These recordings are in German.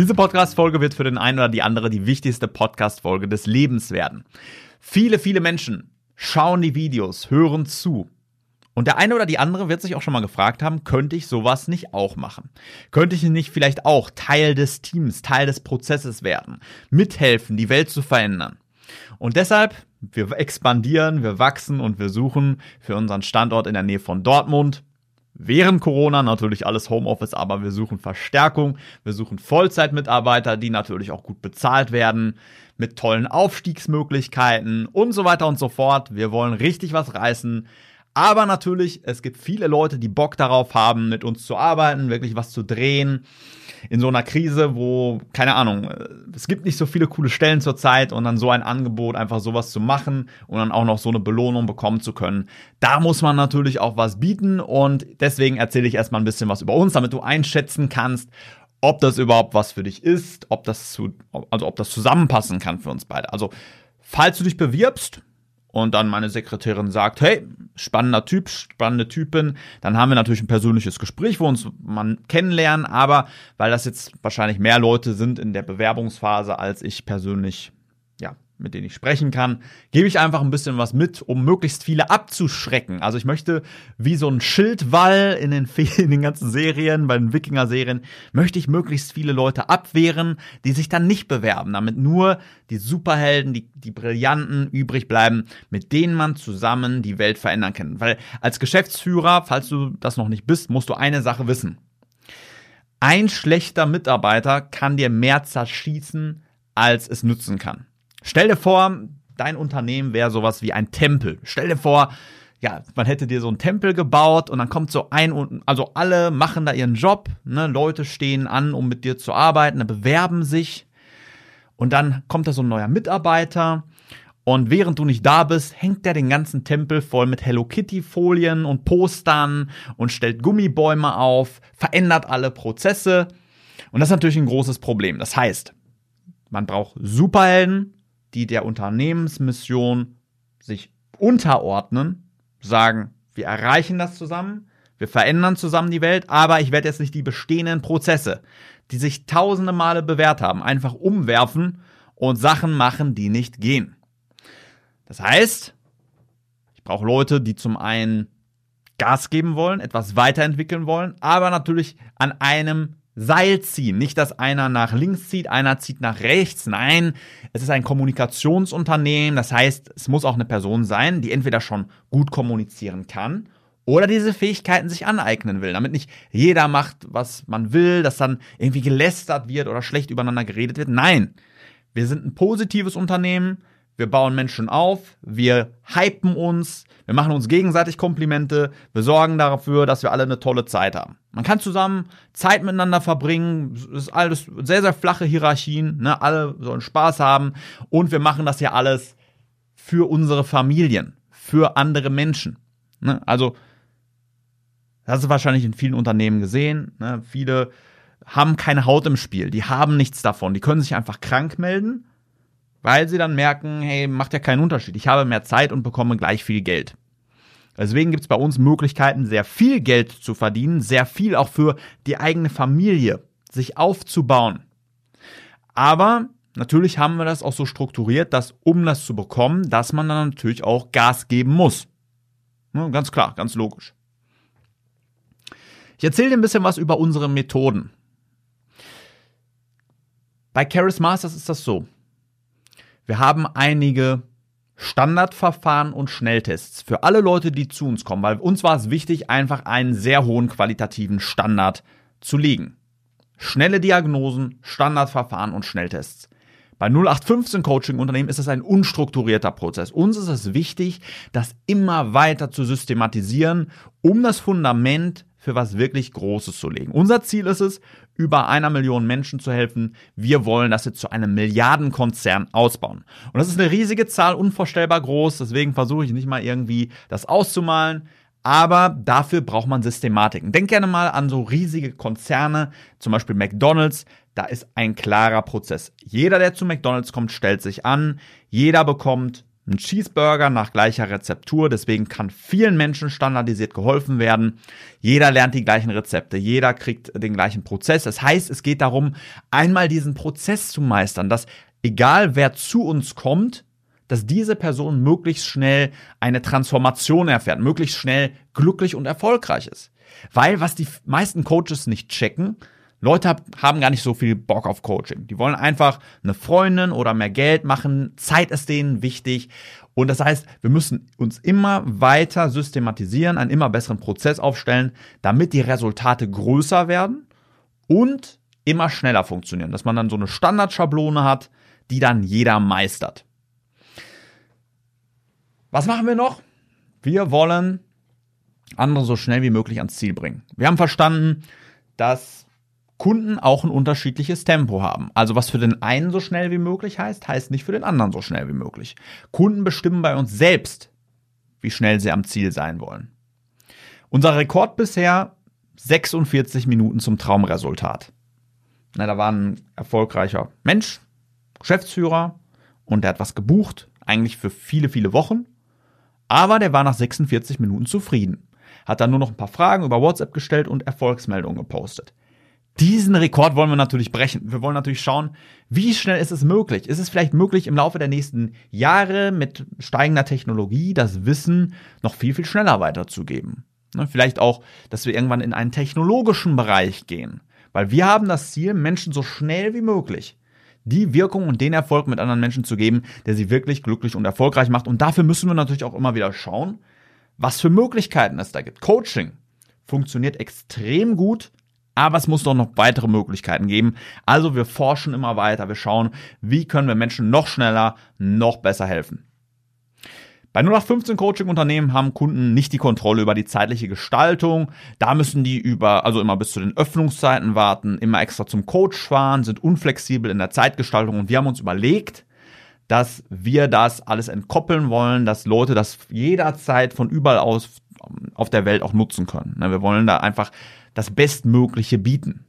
Diese Podcast-Folge wird für den einen oder die andere die wichtigste Podcast-Folge des Lebens werden. Viele, viele Menschen schauen die Videos, hören zu. Und der eine oder die andere wird sich auch schon mal gefragt haben, könnte ich sowas nicht auch machen? Könnte ich nicht vielleicht auch Teil des Teams, Teil des Prozesses werden? Mithelfen, die Welt zu verändern? Und deshalb, wir expandieren, wir wachsen und wir suchen für unseren Standort in der Nähe von Dortmund während Corona natürlich alles Homeoffice, aber wir suchen Verstärkung, wir suchen Vollzeitmitarbeiter, die natürlich auch gut bezahlt werden, mit tollen Aufstiegsmöglichkeiten und so weiter und so fort. Wir wollen richtig was reißen. Aber natürlich, es gibt viele Leute, die Bock darauf haben, mit uns zu arbeiten, wirklich was zu drehen in so einer Krise, wo, keine Ahnung, äh, es gibt nicht so viele coole Stellen zurzeit und dann so ein Angebot, einfach sowas zu machen und dann auch noch so eine Belohnung bekommen zu können. Da muss man natürlich auch was bieten und deswegen erzähle ich erstmal ein bisschen was über uns, damit du einschätzen kannst, ob das überhaupt was für dich ist, ob das zu, also ob das zusammenpassen kann für uns beide. Also, falls du dich bewirbst, und dann meine Sekretärin sagt, hey, spannender Typ, spannende Typin, dann haben wir natürlich ein persönliches Gespräch, wo uns man kennenlernen, aber weil das jetzt wahrscheinlich mehr Leute sind in der Bewerbungsphase, als ich persönlich mit denen ich sprechen kann, gebe ich einfach ein bisschen was mit, um möglichst viele abzuschrecken. Also ich möchte wie so ein Schildwall in den, in den ganzen Serien, bei den Wikinger-Serien, möchte ich möglichst viele Leute abwehren, die sich dann nicht bewerben, damit nur die Superhelden, die, die Brillanten übrig bleiben, mit denen man zusammen die Welt verändern kann. Weil als Geschäftsführer, falls du das noch nicht bist, musst du eine Sache wissen. Ein schlechter Mitarbeiter kann dir mehr zerschießen, als es nützen kann. Stell dir vor, dein Unternehmen wäre sowas wie ein Tempel. Stell dir vor, ja, man hätte dir so einen Tempel gebaut und dann kommt so ein, also alle machen da ihren Job, ne, Leute stehen an, um mit dir zu arbeiten, bewerben sich und dann kommt da so ein neuer Mitarbeiter und während du nicht da bist, hängt der den ganzen Tempel voll mit Hello Kitty Folien und Postern und stellt Gummibäume auf, verändert alle Prozesse und das ist natürlich ein großes Problem. Das heißt, man braucht Superhelden, die der Unternehmensmission sich unterordnen, sagen, wir erreichen das zusammen, wir verändern zusammen die Welt, aber ich werde jetzt nicht die bestehenden Prozesse, die sich tausende Male bewährt haben, einfach umwerfen und Sachen machen, die nicht gehen. Das heißt, ich brauche Leute, die zum einen Gas geben wollen, etwas weiterentwickeln wollen, aber natürlich an einem Seil ziehen. Nicht, dass einer nach links zieht, einer zieht nach rechts. Nein, es ist ein Kommunikationsunternehmen. Das heißt, es muss auch eine Person sein, die entweder schon gut kommunizieren kann oder diese Fähigkeiten sich aneignen will, damit nicht jeder macht, was man will, dass dann irgendwie gelästert wird oder schlecht übereinander geredet wird. Nein, wir sind ein positives Unternehmen. Wir bauen Menschen auf, wir hypen uns, wir machen uns gegenseitig Komplimente, wir sorgen dafür, dass wir alle eine tolle Zeit haben. Man kann zusammen Zeit miteinander verbringen, es ist alles sehr, sehr flache Hierarchien, ne? alle sollen Spaß haben und wir machen das ja alles für unsere Familien, für andere Menschen. Ne? Also, das ist wahrscheinlich in vielen Unternehmen gesehen. Ne? Viele haben keine Haut im Spiel, die haben nichts davon, die können sich einfach krank melden, weil sie dann merken, hey, macht ja keinen Unterschied, ich habe mehr Zeit und bekomme gleich viel Geld. Deswegen gibt es bei uns Möglichkeiten, sehr viel Geld zu verdienen, sehr viel auch für die eigene Familie, sich aufzubauen. Aber natürlich haben wir das auch so strukturiert, dass um das zu bekommen, dass man dann natürlich auch Gas geben muss. Ne, ganz klar, ganz logisch. Ich erzähle dir ein bisschen was über unsere Methoden. Bei Charis Masters ist das so. Wir haben einige Standardverfahren und Schnelltests für alle Leute, die zu uns kommen, weil uns war es wichtig, einfach einen sehr hohen qualitativen Standard zu legen. Schnelle Diagnosen, Standardverfahren und Schnelltests. Bei 0815 Coaching Unternehmen ist es ein unstrukturierter Prozess. Uns ist es wichtig, das immer weiter zu systematisieren, um das Fundament für was wirklich Großes zu legen. Unser Ziel ist es, über einer Million Menschen zu helfen. Wir wollen das jetzt zu einem Milliardenkonzern ausbauen. Und das ist eine riesige Zahl, unvorstellbar groß. Deswegen versuche ich nicht mal irgendwie das auszumalen. Aber dafür braucht man Systematiken. Denk gerne mal an so riesige Konzerne, zum Beispiel McDonald's. Da ist ein klarer Prozess. Jeder, der zu McDonald's kommt, stellt sich an. Jeder bekommt einen Cheeseburger nach gleicher Rezeptur. Deswegen kann vielen Menschen standardisiert geholfen werden. Jeder lernt die gleichen Rezepte. Jeder kriegt den gleichen Prozess. Das heißt, es geht darum, einmal diesen Prozess zu meistern, dass egal wer zu uns kommt, dass diese Person möglichst schnell eine Transformation erfährt, möglichst schnell glücklich und erfolgreich ist. Weil was die meisten Coaches nicht checken, Leute haben gar nicht so viel Bock auf Coaching. Die wollen einfach eine Freundin oder mehr Geld machen. Zeit ist denen wichtig. Und das heißt, wir müssen uns immer weiter systematisieren, einen immer besseren Prozess aufstellen, damit die Resultate größer werden und immer schneller funktionieren. Dass man dann so eine Standardschablone hat, die dann jeder meistert. Was machen wir noch? Wir wollen andere so schnell wie möglich ans Ziel bringen. Wir haben verstanden, dass Kunden auch ein unterschiedliches Tempo haben. Also was für den einen so schnell wie möglich heißt, heißt nicht für den anderen so schnell wie möglich. Kunden bestimmen bei uns selbst, wie schnell sie am Ziel sein wollen. Unser Rekord bisher 46 Minuten zum Traumresultat. Na, da war ein erfolgreicher Mensch, Geschäftsführer und der hat was gebucht, eigentlich für viele, viele Wochen. Aber der war nach 46 Minuten zufrieden. Hat dann nur noch ein paar Fragen über WhatsApp gestellt und Erfolgsmeldungen gepostet. Diesen Rekord wollen wir natürlich brechen. Wir wollen natürlich schauen, wie schnell ist es möglich? Ist es vielleicht möglich, im Laufe der nächsten Jahre mit steigender Technologie das Wissen noch viel, viel schneller weiterzugeben? Ne, vielleicht auch, dass wir irgendwann in einen technologischen Bereich gehen. Weil wir haben das Ziel, Menschen so schnell wie möglich die Wirkung und den Erfolg mit anderen Menschen zu geben, der sie wirklich glücklich und erfolgreich macht. Und dafür müssen wir natürlich auch immer wieder schauen, was für Möglichkeiten es da gibt. Coaching funktioniert extrem gut aber es muss doch noch weitere Möglichkeiten geben. Also wir forschen immer weiter. Wir schauen, wie können wir Menschen noch schneller, noch besser helfen. Bei 0815 Coaching Unternehmen haben Kunden nicht die Kontrolle über die zeitliche Gestaltung. Da müssen die über, also immer bis zu den Öffnungszeiten warten, immer extra zum Coach fahren, sind unflexibel in der Zeitgestaltung und wir haben uns überlegt, dass wir das alles entkoppeln wollen, dass Leute das jederzeit von überall aus auf der Welt auch nutzen können. Ne, wir wollen da einfach das Bestmögliche bieten.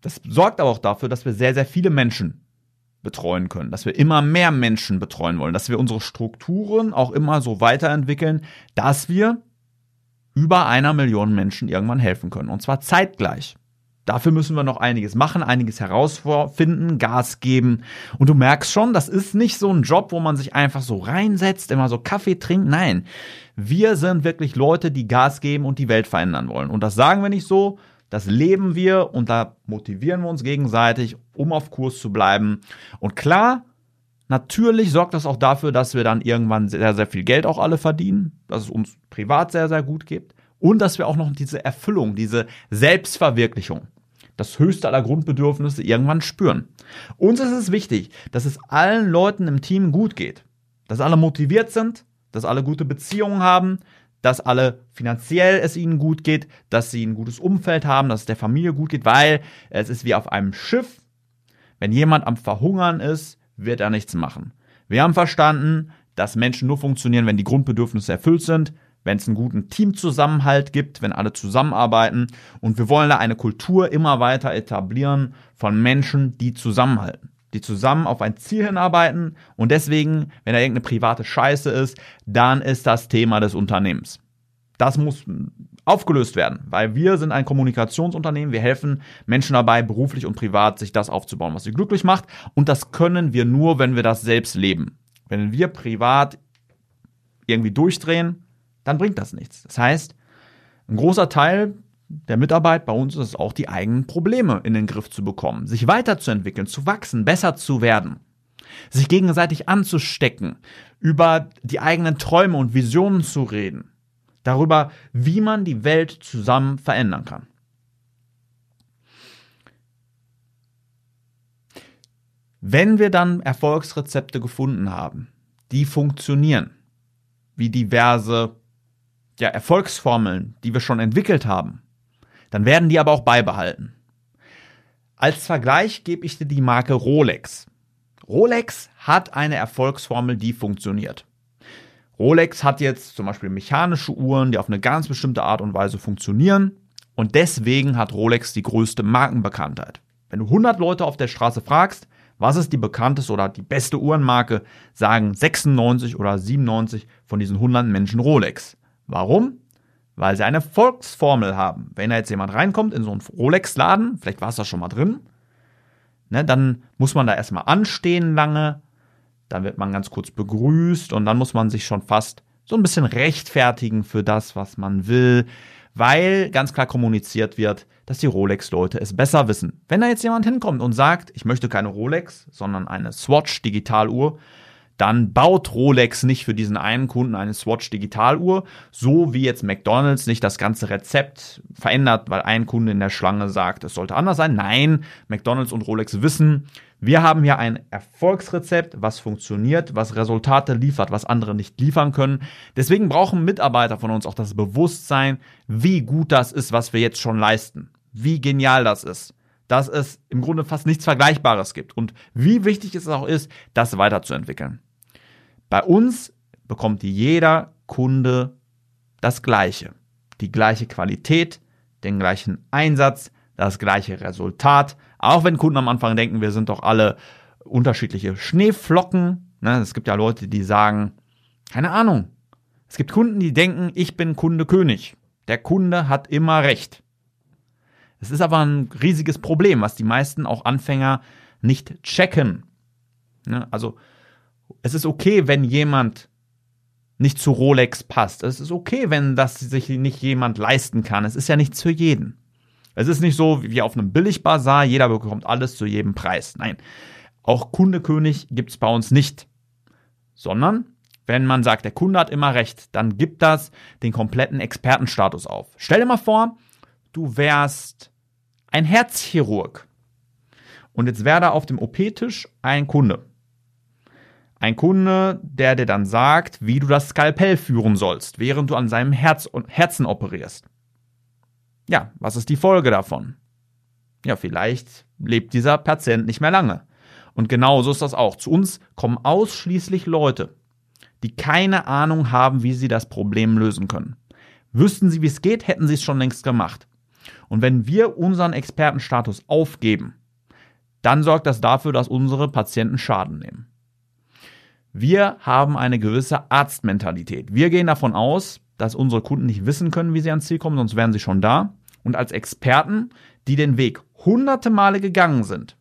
Das sorgt aber auch dafür, dass wir sehr, sehr viele Menschen betreuen können, dass wir immer mehr Menschen betreuen wollen, dass wir unsere Strukturen auch immer so weiterentwickeln, dass wir über einer Million Menschen irgendwann helfen können. Und zwar zeitgleich. Dafür müssen wir noch einiges machen, einiges herausfinden, Gas geben. Und du merkst schon, das ist nicht so ein Job, wo man sich einfach so reinsetzt, immer so Kaffee trinkt. Nein, wir sind wirklich Leute, die Gas geben und die Welt verändern wollen. Und das sagen wir nicht so, das leben wir und da motivieren wir uns gegenseitig, um auf Kurs zu bleiben. Und klar, natürlich sorgt das auch dafür, dass wir dann irgendwann sehr, sehr viel Geld auch alle verdienen, dass es uns privat sehr, sehr gut geht und dass wir auch noch diese Erfüllung, diese Selbstverwirklichung das höchste aller Grundbedürfnisse irgendwann spüren. Uns ist es wichtig, dass es allen Leuten im Team gut geht, dass alle motiviert sind, dass alle gute Beziehungen haben, dass alle finanziell es ihnen gut geht, dass sie ein gutes Umfeld haben, dass es der Familie gut geht, weil es ist wie auf einem Schiff. Wenn jemand am Verhungern ist, wird er nichts machen. Wir haben verstanden, dass Menschen nur funktionieren, wenn die Grundbedürfnisse erfüllt sind wenn es einen guten Teamzusammenhalt gibt, wenn alle zusammenarbeiten. Und wir wollen da eine Kultur immer weiter etablieren von Menschen, die zusammenhalten, die zusammen auf ein Ziel hinarbeiten. Und deswegen, wenn da irgendeine private Scheiße ist, dann ist das Thema des Unternehmens. Das muss aufgelöst werden, weil wir sind ein Kommunikationsunternehmen. Wir helfen Menschen dabei, beruflich und privat sich das aufzubauen, was sie glücklich macht. Und das können wir nur, wenn wir das selbst leben. Wenn wir privat irgendwie durchdrehen, dann bringt das nichts. Das heißt, ein großer Teil der Mitarbeit bei uns ist es auch, die eigenen Probleme in den Griff zu bekommen, sich weiterzuentwickeln, zu wachsen, besser zu werden, sich gegenseitig anzustecken, über die eigenen Träume und Visionen zu reden, darüber, wie man die Welt zusammen verändern kann. Wenn wir dann Erfolgsrezepte gefunden haben, die funktionieren, wie diverse ja, Erfolgsformeln, die wir schon entwickelt haben, dann werden die aber auch beibehalten. Als Vergleich gebe ich dir die Marke Rolex. Rolex hat eine Erfolgsformel, die funktioniert. Rolex hat jetzt zum Beispiel mechanische Uhren, die auf eine ganz bestimmte Art und Weise funktionieren. Und deswegen hat Rolex die größte Markenbekanntheit. Wenn du 100 Leute auf der Straße fragst, was ist die bekannteste oder die beste Uhrenmarke, sagen 96 oder 97 von diesen 100 Menschen Rolex. Warum? Weil sie eine Volksformel haben. Wenn da jetzt jemand reinkommt in so einen Rolex-Laden, vielleicht war es da schon mal drin, ne, dann muss man da erstmal anstehen lange, dann wird man ganz kurz begrüßt und dann muss man sich schon fast so ein bisschen rechtfertigen für das, was man will, weil ganz klar kommuniziert wird, dass die Rolex-Leute es besser wissen. Wenn da jetzt jemand hinkommt und sagt, ich möchte keine Rolex, sondern eine Swatch Digitaluhr, dann baut Rolex nicht für diesen einen Kunden eine Swatch Digitaluhr, so wie jetzt McDonald's nicht das ganze Rezept verändert, weil ein Kunde in der Schlange sagt, es sollte anders sein. Nein, McDonald's und Rolex wissen, wir haben hier ein Erfolgsrezept, was funktioniert, was Resultate liefert, was andere nicht liefern können. Deswegen brauchen Mitarbeiter von uns auch das Bewusstsein, wie gut das ist, was wir jetzt schon leisten. Wie genial das ist. Dass es im Grunde fast nichts Vergleichbares gibt. Und wie wichtig es auch ist, das weiterzuentwickeln. Bei uns bekommt jeder Kunde das Gleiche. Die gleiche Qualität, den gleichen Einsatz, das gleiche Resultat. Auch wenn Kunden am Anfang denken, wir sind doch alle unterschiedliche Schneeflocken. Ne, es gibt ja Leute, die sagen, keine Ahnung. Es gibt Kunden, die denken, ich bin Kunde König. Der Kunde hat immer recht. Es ist aber ein riesiges Problem, was die meisten auch Anfänger nicht checken. Ne, also es ist okay, wenn jemand nicht zu Rolex passt. Es ist okay, wenn das sich nicht jemand leisten kann. Es ist ja nichts für jeden. Es ist nicht so wie auf einem Billigbazar, jeder bekommt alles zu jedem Preis. Nein, auch Kundekönig gibt es bei uns nicht. Sondern, wenn man sagt, der Kunde hat immer recht, dann gibt das den kompletten Expertenstatus auf. Stell dir mal vor, du wärst ein Herzchirurg. Und jetzt wäre da auf dem OP-Tisch ein Kunde. Ein Kunde, der dir dann sagt, wie du das Skalpell führen sollst, während du an seinem Herz Herzen operierst. Ja, was ist die Folge davon? Ja, vielleicht lebt dieser Patient nicht mehr lange. Und genauso ist das auch. Zu uns kommen ausschließlich Leute, die keine Ahnung haben, wie sie das Problem lösen können. Wüssten sie, wie es geht, hätten sie es schon längst gemacht. Und wenn wir unseren Expertenstatus aufgeben, dann sorgt das dafür, dass unsere Patienten Schaden nehmen. Wir haben eine gewisse Arztmentalität. Wir gehen davon aus, dass unsere Kunden nicht wissen können, wie sie ans Ziel kommen, sonst wären sie schon da. Und als Experten, die den Weg hunderte Male gegangen sind,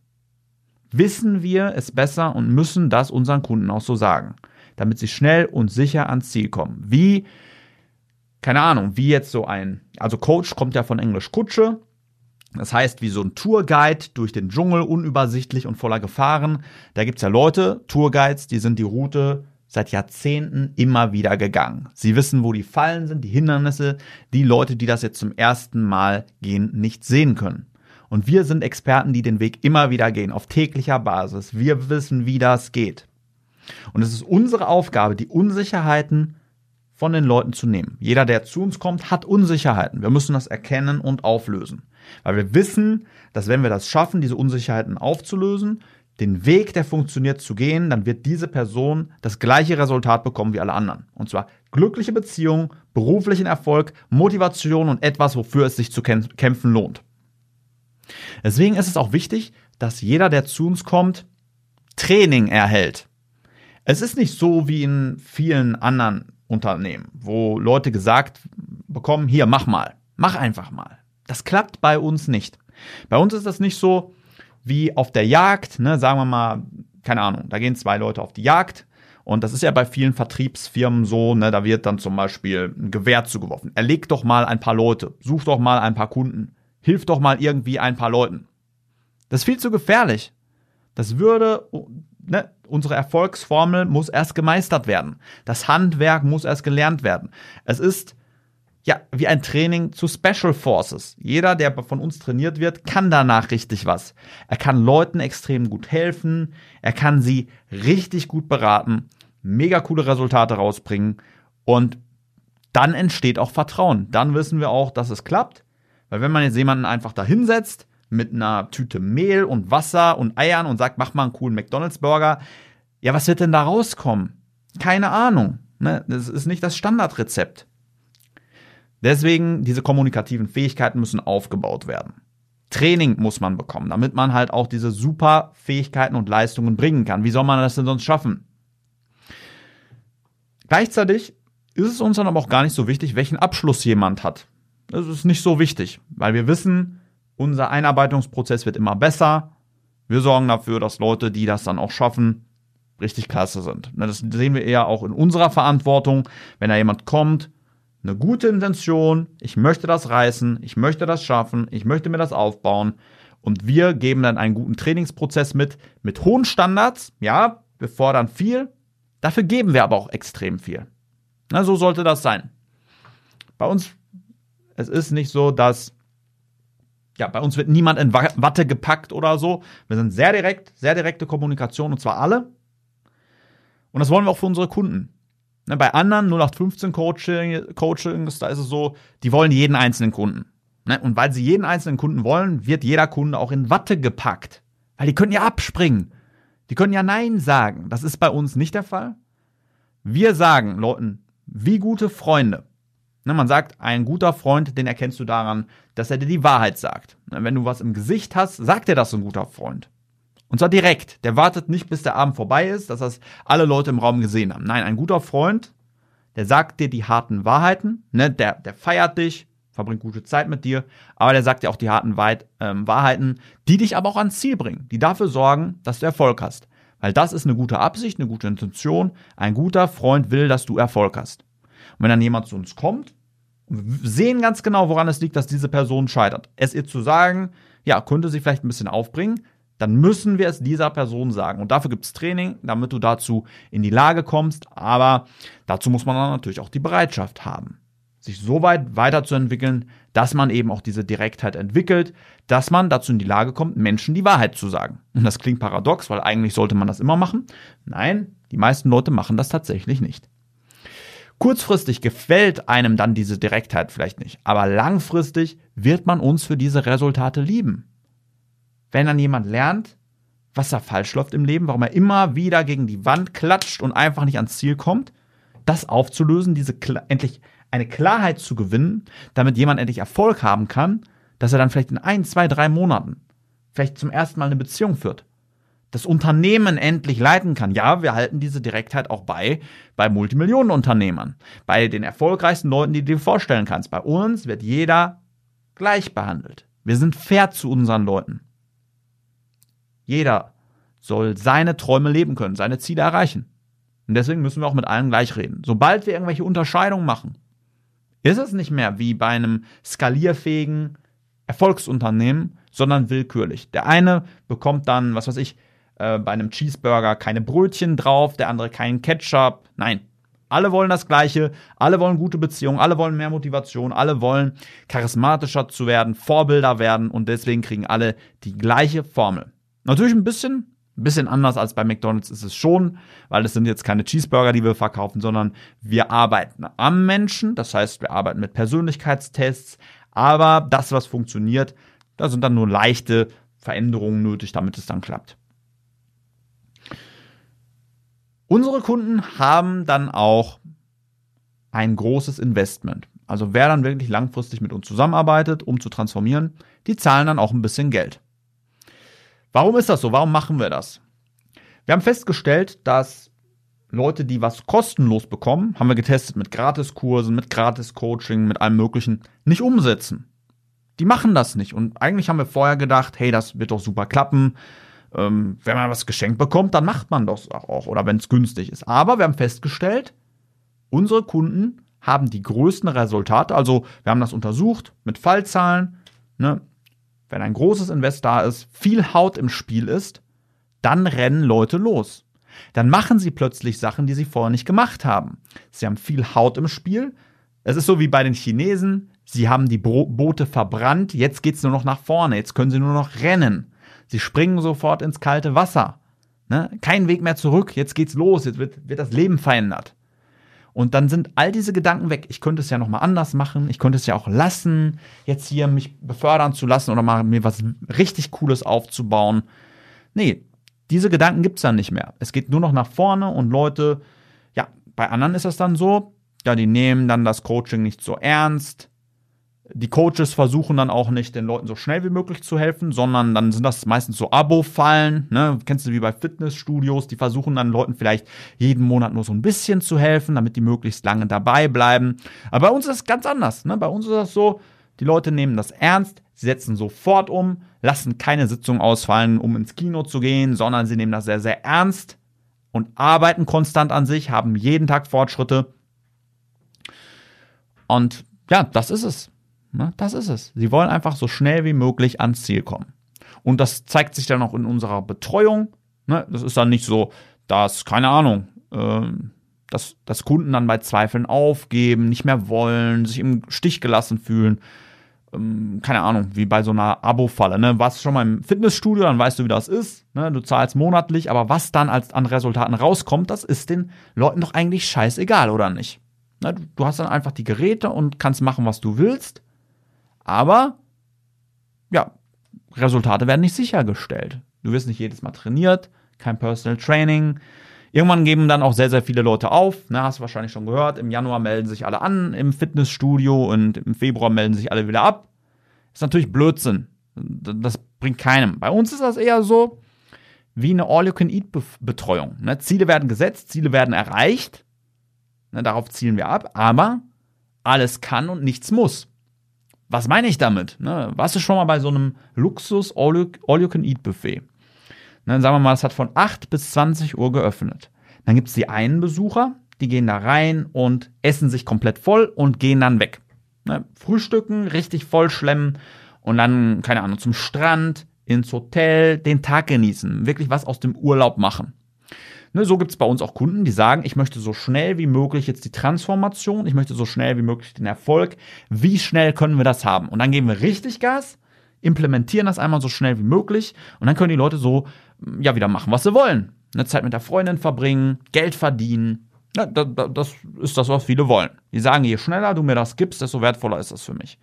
wissen wir es besser und müssen das unseren Kunden auch so sagen, damit sie schnell und sicher ans Ziel kommen. Wie, keine Ahnung, wie jetzt so ein, also Coach kommt ja von Englisch Kutsche, das heißt, wie so ein Tourguide durch den Dschungel, unübersichtlich und voller Gefahren. Da gibt's ja Leute, Tourguides, die sind die Route seit Jahrzehnten immer wieder gegangen. Sie wissen, wo die Fallen sind, die Hindernisse, die Leute, die das jetzt zum ersten Mal gehen, nicht sehen können. Und wir sind Experten, die den Weg immer wieder gehen, auf täglicher Basis. Wir wissen, wie das geht. Und es ist unsere Aufgabe, die Unsicherheiten von den Leuten zu nehmen. Jeder, der zu uns kommt, hat Unsicherheiten. Wir müssen das erkennen und auflösen. Weil wir wissen, dass wenn wir das schaffen, diese Unsicherheiten aufzulösen, den Weg, der funktioniert, zu gehen, dann wird diese Person das gleiche Resultat bekommen wie alle anderen. Und zwar glückliche Beziehungen, beruflichen Erfolg, Motivation und etwas, wofür es sich zu kämpfen lohnt. Deswegen ist es auch wichtig, dass jeder, der zu uns kommt, Training erhält. Es ist nicht so wie in vielen anderen Unternehmen, wo Leute gesagt bekommen, hier, mach mal, mach einfach mal. Das klappt bei uns nicht. Bei uns ist das nicht so wie auf der Jagd, ne, sagen wir mal, keine Ahnung, da gehen zwei Leute auf die Jagd und das ist ja bei vielen Vertriebsfirmen so, ne, da wird dann zum Beispiel ein Gewehr zugeworfen. Erleg doch mal ein paar Leute, such doch mal ein paar Kunden, hilf doch mal irgendwie ein paar Leuten. Das ist viel zu gefährlich. Das würde, ne, unsere Erfolgsformel muss erst gemeistert werden. Das Handwerk muss erst gelernt werden. Es ist ja, wie ein Training zu Special Forces. Jeder, der von uns trainiert wird, kann danach richtig was. Er kann Leuten extrem gut helfen, er kann sie richtig gut beraten, mega coole Resultate rausbringen und dann entsteht auch Vertrauen. Dann wissen wir auch, dass es klappt. Weil wenn man jetzt jemanden einfach da hinsetzt mit einer Tüte Mehl und Wasser und Eiern und sagt, mach mal einen coolen McDonalds-Burger, ja, was wird denn da rauskommen? Keine Ahnung. Ne? Das ist nicht das Standardrezept. Deswegen, diese kommunikativen Fähigkeiten müssen aufgebaut werden. Training muss man bekommen, damit man halt auch diese super Fähigkeiten und Leistungen bringen kann. Wie soll man das denn sonst schaffen? Gleichzeitig ist es uns dann aber auch gar nicht so wichtig, welchen Abschluss jemand hat. Das ist nicht so wichtig, weil wir wissen, unser Einarbeitungsprozess wird immer besser. Wir sorgen dafür, dass Leute, die das dann auch schaffen, richtig klasse sind. Das sehen wir eher auch in unserer Verantwortung, wenn da jemand kommt, eine gute Intention, ich möchte das reißen, ich möchte das schaffen, ich möchte mir das aufbauen und wir geben dann einen guten Trainingsprozess mit, mit hohen Standards, ja, wir fordern viel, dafür geben wir aber auch extrem viel. Na, so sollte das sein. Bei uns, es ist nicht so, dass, ja, bei uns wird niemand in Watte gepackt oder so. Wir sind sehr direkt, sehr direkte Kommunikation und zwar alle. Und das wollen wir auch für unsere Kunden. Ne, bei anderen 0815 Coaching, Coachings, da ist es so, die wollen jeden einzelnen Kunden. Ne, und weil sie jeden einzelnen Kunden wollen, wird jeder Kunde auch in Watte gepackt. Weil die können ja abspringen. Die können ja Nein sagen. Das ist bei uns nicht der Fall. Wir sagen Leuten, wie gute Freunde. Ne, man sagt, ein guter Freund, den erkennst du daran, dass er dir die Wahrheit sagt. Wenn du was im Gesicht hast, sagt er das ein guter Freund. Und zwar direkt. Der wartet nicht, bis der Abend vorbei ist, dass das alle Leute im Raum gesehen haben. Nein, ein guter Freund, der sagt dir die harten Wahrheiten, ne? der, der feiert dich, verbringt gute Zeit mit dir, aber der sagt dir auch die harten Weit, ähm, Wahrheiten, die dich aber auch ans Ziel bringen, die dafür sorgen, dass du Erfolg hast. Weil das ist eine gute Absicht, eine gute Intention. Ein guter Freund will, dass du Erfolg hast. Und wenn dann jemand zu uns kommt, sehen ganz genau, woran es liegt, dass diese Person scheitert. Es ihr zu sagen, ja, könnte sie vielleicht ein bisschen aufbringen, dann müssen wir es dieser Person sagen. Und dafür gibt es Training, damit du dazu in die Lage kommst. Aber dazu muss man dann natürlich auch die Bereitschaft haben, sich so weit weiterzuentwickeln, dass man eben auch diese Direktheit entwickelt, dass man dazu in die Lage kommt, Menschen die Wahrheit zu sagen. Und das klingt paradox, weil eigentlich sollte man das immer machen. Nein, die meisten Leute machen das tatsächlich nicht. Kurzfristig gefällt einem dann diese Direktheit vielleicht nicht, aber langfristig wird man uns für diese Resultate lieben. Wenn dann jemand lernt, was da falsch läuft im Leben, warum er immer wieder gegen die Wand klatscht und einfach nicht ans Ziel kommt, das aufzulösen, diese endlich eine Klarheit zu gewinnen, damit jemand endlich Erfolg haben kann, dass er dann vielleicht in ein, zwei, drei Monaten vielleicht zum ersten Mal eine Beziehung führt, das Unternehmen endlich leiten kann. Ja, wir halten diese Direktheit auch bei bei Multimillionenunternehmern, bei den erfolgreichsten Leuten, die du dir vorstellen kannst. Bei uns wird jeder gleich behandelt. Wir sind fair zu unseren Leuten. Jeder soll seine Träume leben können, seine Ziele erreichen. Und deswegen müssen wir auch mit allen gleich reden. Sobald wir irgendwelche Unterscheidungen machen, ist es nicht mehr wie bei einem skalierfähigen Erfolgsunternehmen, sondern willkürlich. Der eine bekommt dann, was weiß ich, äh, bei einem Cheeseburger keine Brötchen drauf, der andere keinen Ketchup. Nein, alle wollen das Gleiche, alle wollen gute Beziehungen, alle wollen mehr Motivation, alle wollen charismatischer zu werden, Vorbilder werden und deswegen kriegen alle die gleiche Formel. Natürlich ein bisschen, ein bisschen anders als bei McDonald's ist es schon, weil es sind jetzt keine Cheeseburger, die wir verkaufen, sondern wir arbeiten am Menschen. Das heißt, wir arbeiten mit Persönlichkeitstests. Aber das, was funktioniert, da sind dann nur leichte Veränderungen nötig, damit es dann klappt. Unsere Kunden haben dann auch ein großes Investment. Also wer dann wirklich langfristig mit uns zusammenarbeitet, um zu transformieren, die zahlen dann auch ein bisschen Geld. Warum ist das so? Warum machen wir das? Wir haben festgestellt, dass Leute, die was kostenlos bekommen, haben wir getestet mit Gratiskursen, mit Gratis-Coaching, mit allem Möglichen, nicht umsetzen. Die machen das nicht. Und eigentlich haben wir vorher gedacht, hey, das wird doch super klappen. Ähm, wenn man was geschenkt bekommt, dann macht man das auch. Oder wenn es günstig ist. Aber wir haben festgestellt, unsere Kunden haben die größten Resultate. Also wir haben das untersucht mit Fallzahlen. Ne? wenn ein großes Invest da ist, viel Haut im Spiel ist, dann rennen Leute los. Dann machen sie plötzlich Sachen, die sie vorher nicht gemacht haben. Sie haben viel Haut im Spiel. Es ist so wie bei den Chinesen. Sie haben die Bo Boote verbrannt. Jetzt geht's nur noch nach vorne. Jetzt können sie nur noch rennen. Sie springen sofort ins kalte Wasser. Ne? Kein Weg mehr zurück. Jetzt geht's los. Jetzt wird, wird das Leben verändert. Und dann sind all diese Gedanken weg. Ich könnte es ja nochmal anders machen. Ich könnte es ja auch lassen, jetzt hier mich befördern zu lassen oder mal mir was richtig Cooles aufzubauen. Nee, diese Gedanken gibt es dann nicht mehr. Es geht nur noch nach vorne und Leute, ja, bei anderen ist es dann so, ja, die nehmen dann das Coaching nicht so ernst die Coaches versuchen dann auch nicht, den Leuten so schnell wie möglich zu helfen, sondern dann sind das meistens so Abo-Fallen. Ne? Kennst du wie bei Fitnessstudios? Die versuchen dann Leuten vielleicht jeden Monat nur so ein bisschen zu helfen, damit die möglichst lange dabei bleiben. Aber bei uns ist es ganz anders. Ne? Bei uns ist das so, die Leute nehmen das ernst, sie setzen sofort um, lassen keine Sitzung ausfallen, um ins Kino zu gehen, sondern sie nehmen das sehr, sehr ernst und arbeiten konstant an sich, haben jeden Tag Fortschritte. Und ja, das ist es. Ne? Das ist es. Sie wollen einfach so schnell wie möglich ans Ziel kommen. Und das zeigt sich dann auch in unserer Betreuung. Ne? Das ist dann nicht so, dass, keine Ahnung, äh, dass, dass Kunden dann bei Zweifeln aufgeben, nicht mehr wollen, sich im Stich gelassen fühlen. Ähm, keine Ahnung, wie bei so einer Abo-Falle. Ne? Warst schon mal im Fitnessstudio, dann weißt du, wie das ist. Ne? Du zahlst monatlich, aber was dann als an Resultaten rauskommt, das ist den Leuten doch eigentlich scheißegal, oder nicht? Ne? Du hast dann einfach die Geräte und kannst machen, was du willst. Aber ja, Resultate werden nicht sichergestellt. Du wirst nicht jedes Mal trainiert, kein Personal Training. Irgendwann geben dann auch sehr, sehr viele Leute auf. Ne, hast du wahrscheinlich schon gehört. Im Januar melden sich alle an im Fitnessstudio und im Februar melden sich alle wieder ab. Ist natürlich Blödsinn. Das bringt keinem. Bei uns ist das eher so wie eine All-You-Can-Eat-Betreuung. Ne, Ziele werden gesetzt, Ziele werden erreicht. Ne, darauf zielen wir ab. Aber alles kann und nichts muss. Was meine ich damit? Ne? Warst du schon mal bei so einem Luxus All-You-Can-Eat-Buffet? Ne, sagen wir mal, es hat von 8 bis 20 Uhr geöffnet. Dann gibt es die einen Besucher, die gehen da rein und essen sich komplett voll und gehen dann weg. Ne? Frühstücken, richtig voll schlemmen und dann, keine Ahnung, zum Strand, ins Hotel, den Tag genießen, wirklich was aus dem Urlaub machen. Ne, so gibt es bei uns auch Kunden, die sagen, ich möchte so schnell wie möglich jetzt die Transformation, ich möchte so schnell wie möglich den Erfolg. Wie schnell können wir das haben? Und dann geben wir richtig Gas, implementieren das einmal so schnell wie möglich und dann können die Leute so ja wieder machen, was sie wollen. Eine Zeit mit der Freundin verbringen, Geld verdienen. Ja, das ist das, was viele wollen. Die sagen, je schneller du mir das gibst, desto wertvoller ist das für mich.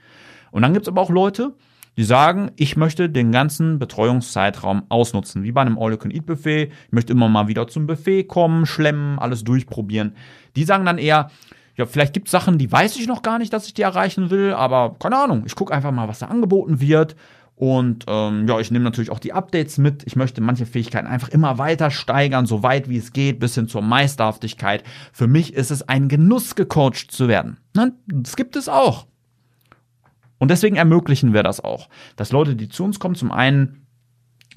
Und dann gibt es aber auch Leute, die sagen, ich möchte den ganzen Betreuungszeitraum ausnutzen, wie bei einem All-You-Can-Eat-Buffet. Ich möchte immer mal wieder zum Buffet kommen, schlemmen, alles durchprobieren. Die sagen dann eher, ja, vielleicht gibt es Sachen, die weiß ich noch gar nicht, dass ich die erreichen will, aber keine Ahnung, ich gucke einfach mal, was da angeboten wird. Und ähm, ja, ich nehme natürlich auch die Updates mit. Ich möchte manche Fähigkeiten einfach immer weiter steigern, so weit wie es geht, bis hin zur Meisterhaftigkeit. Für mich ist es ein Genuss, gecoacht zu werden. Das gibt es auch. Und deswegen ermöglichen wir das auch, dass Leute, die zu uns kommen, zum einen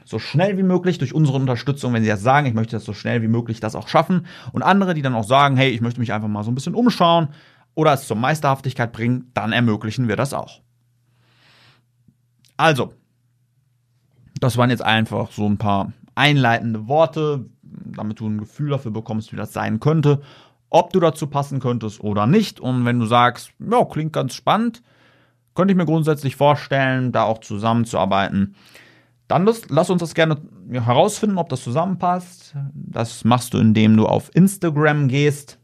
so schnell wie möglich durch unsere Unterstützung, wenn sie das sagen, ich möchte das so schnell wie möglich das auch schaffen. Und andere, die dann auch sagen, hey, ich möchte mich einfach mal so ein bisschen umschauen oder es zur Meisterhaftigkeit bringen, dann ermöglichen wir das auch. Also, das waren jetzt einfach so ein paar einleitende Worte, damit du ein Gefühl dafür bekommst, wie das sein könnte, ob du dazu passen könntest oder nicht. Und wenn du sagst, ja, klingt ganz spannend, könnte ich mir grundsätzlich vorstellen, da auch zusammenzuarbeiten. Dann lass, lass uns das gerne herausfinden, ob das zusammenpasst. Das machst du, indem du auf Instagram gehst.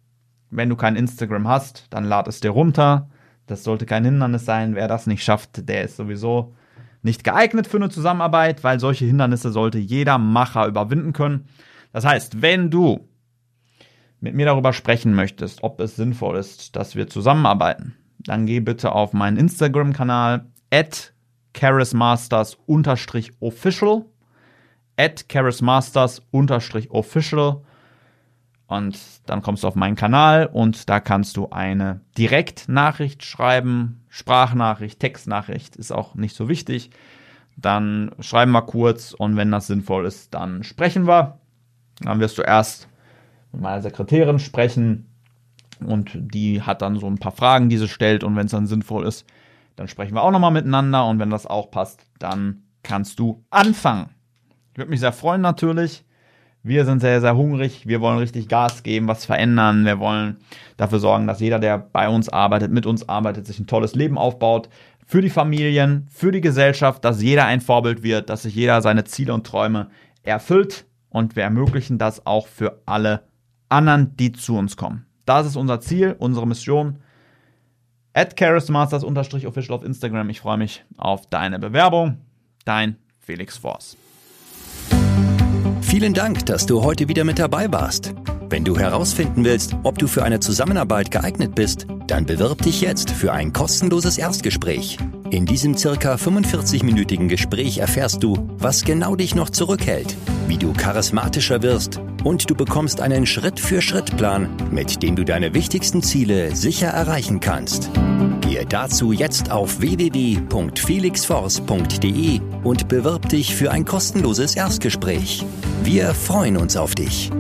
Wenn du kein Instagram hast, dann lad es dir runter. Das sollte kein Hindernis sein. Wer das nicht schafft, der ist sowieso nicht geeignet für eine Zusammenarbeit, weil solche Hindernisse sollte jeder Macher überwinden können. Das heißt, wenn du mit mir darüber sprechen möchtest, ob es sinnvoll ist, dass wir zusammenarbeiten, dann geh bitte auf meinen Instagram-Kanal at charismasters-official at charismasters-official und dann kommst du auf meinen Kanal und da kannst du eine Direktnachricht schreiben, Sprachnachricht, Textnachricht ist auch nicht so wichtig. Dann schreiben wir kurz und wenn das sinnvoll ist, dann sprechen wir. Dann wirst du erst mit meiner Sekretärin sprechen, und die hat dann so ein paar Fragen, die sie stellt und wenn es dann sinnvoll ist, dann sprechen wir auch nochmal miteinander und wenn das auch passt, dann kannst du anfangen. Ich würde mich sehr freuen natürlich. Wir sind sehr, sehr hungrig. Wir wollen richtig Gas geben, was verändern. Wir wollen dafür sorgen, dass jeder, der bei uns arbeitet, mit uns arbeitet, sich ein tolles Leben aufbaut. Für die Familien, für die Gesellschaft, dass jeder ein Vorbild wird, dass sich jeder seine Ziele und Träume erfüllt. Und wir ermöglichen das auch für alle anderen, die zu uns kommen. Das ist unser Ziel, unsere Mission. At charismasters-official auf Instagram. Ich freue mich auf deine Bewerbung. Dein Felix Force. Vielen Dank, dass du heute wieder mit dabei warst. Wenn du herausfinden willst, ob du für eine Zusammenarbeit geeignet bist, dann bewirb dich jetzt für ein kostenloses Erstgespräch. In diesem circa 45-minütigen Gespräch erfährst du, was genau dich noch zurückhält, wie du charismatischer wirst und du bekommst einen Schritt-für-Schritt-Plan, mit dem du deine wichtigsten Ziele sicher erreichen kannst. Gehe dazu jetzt auf www.felixforce.de und bewirb dich für ein kostenloses Erstgespräch. Wir freuen uns auf dich.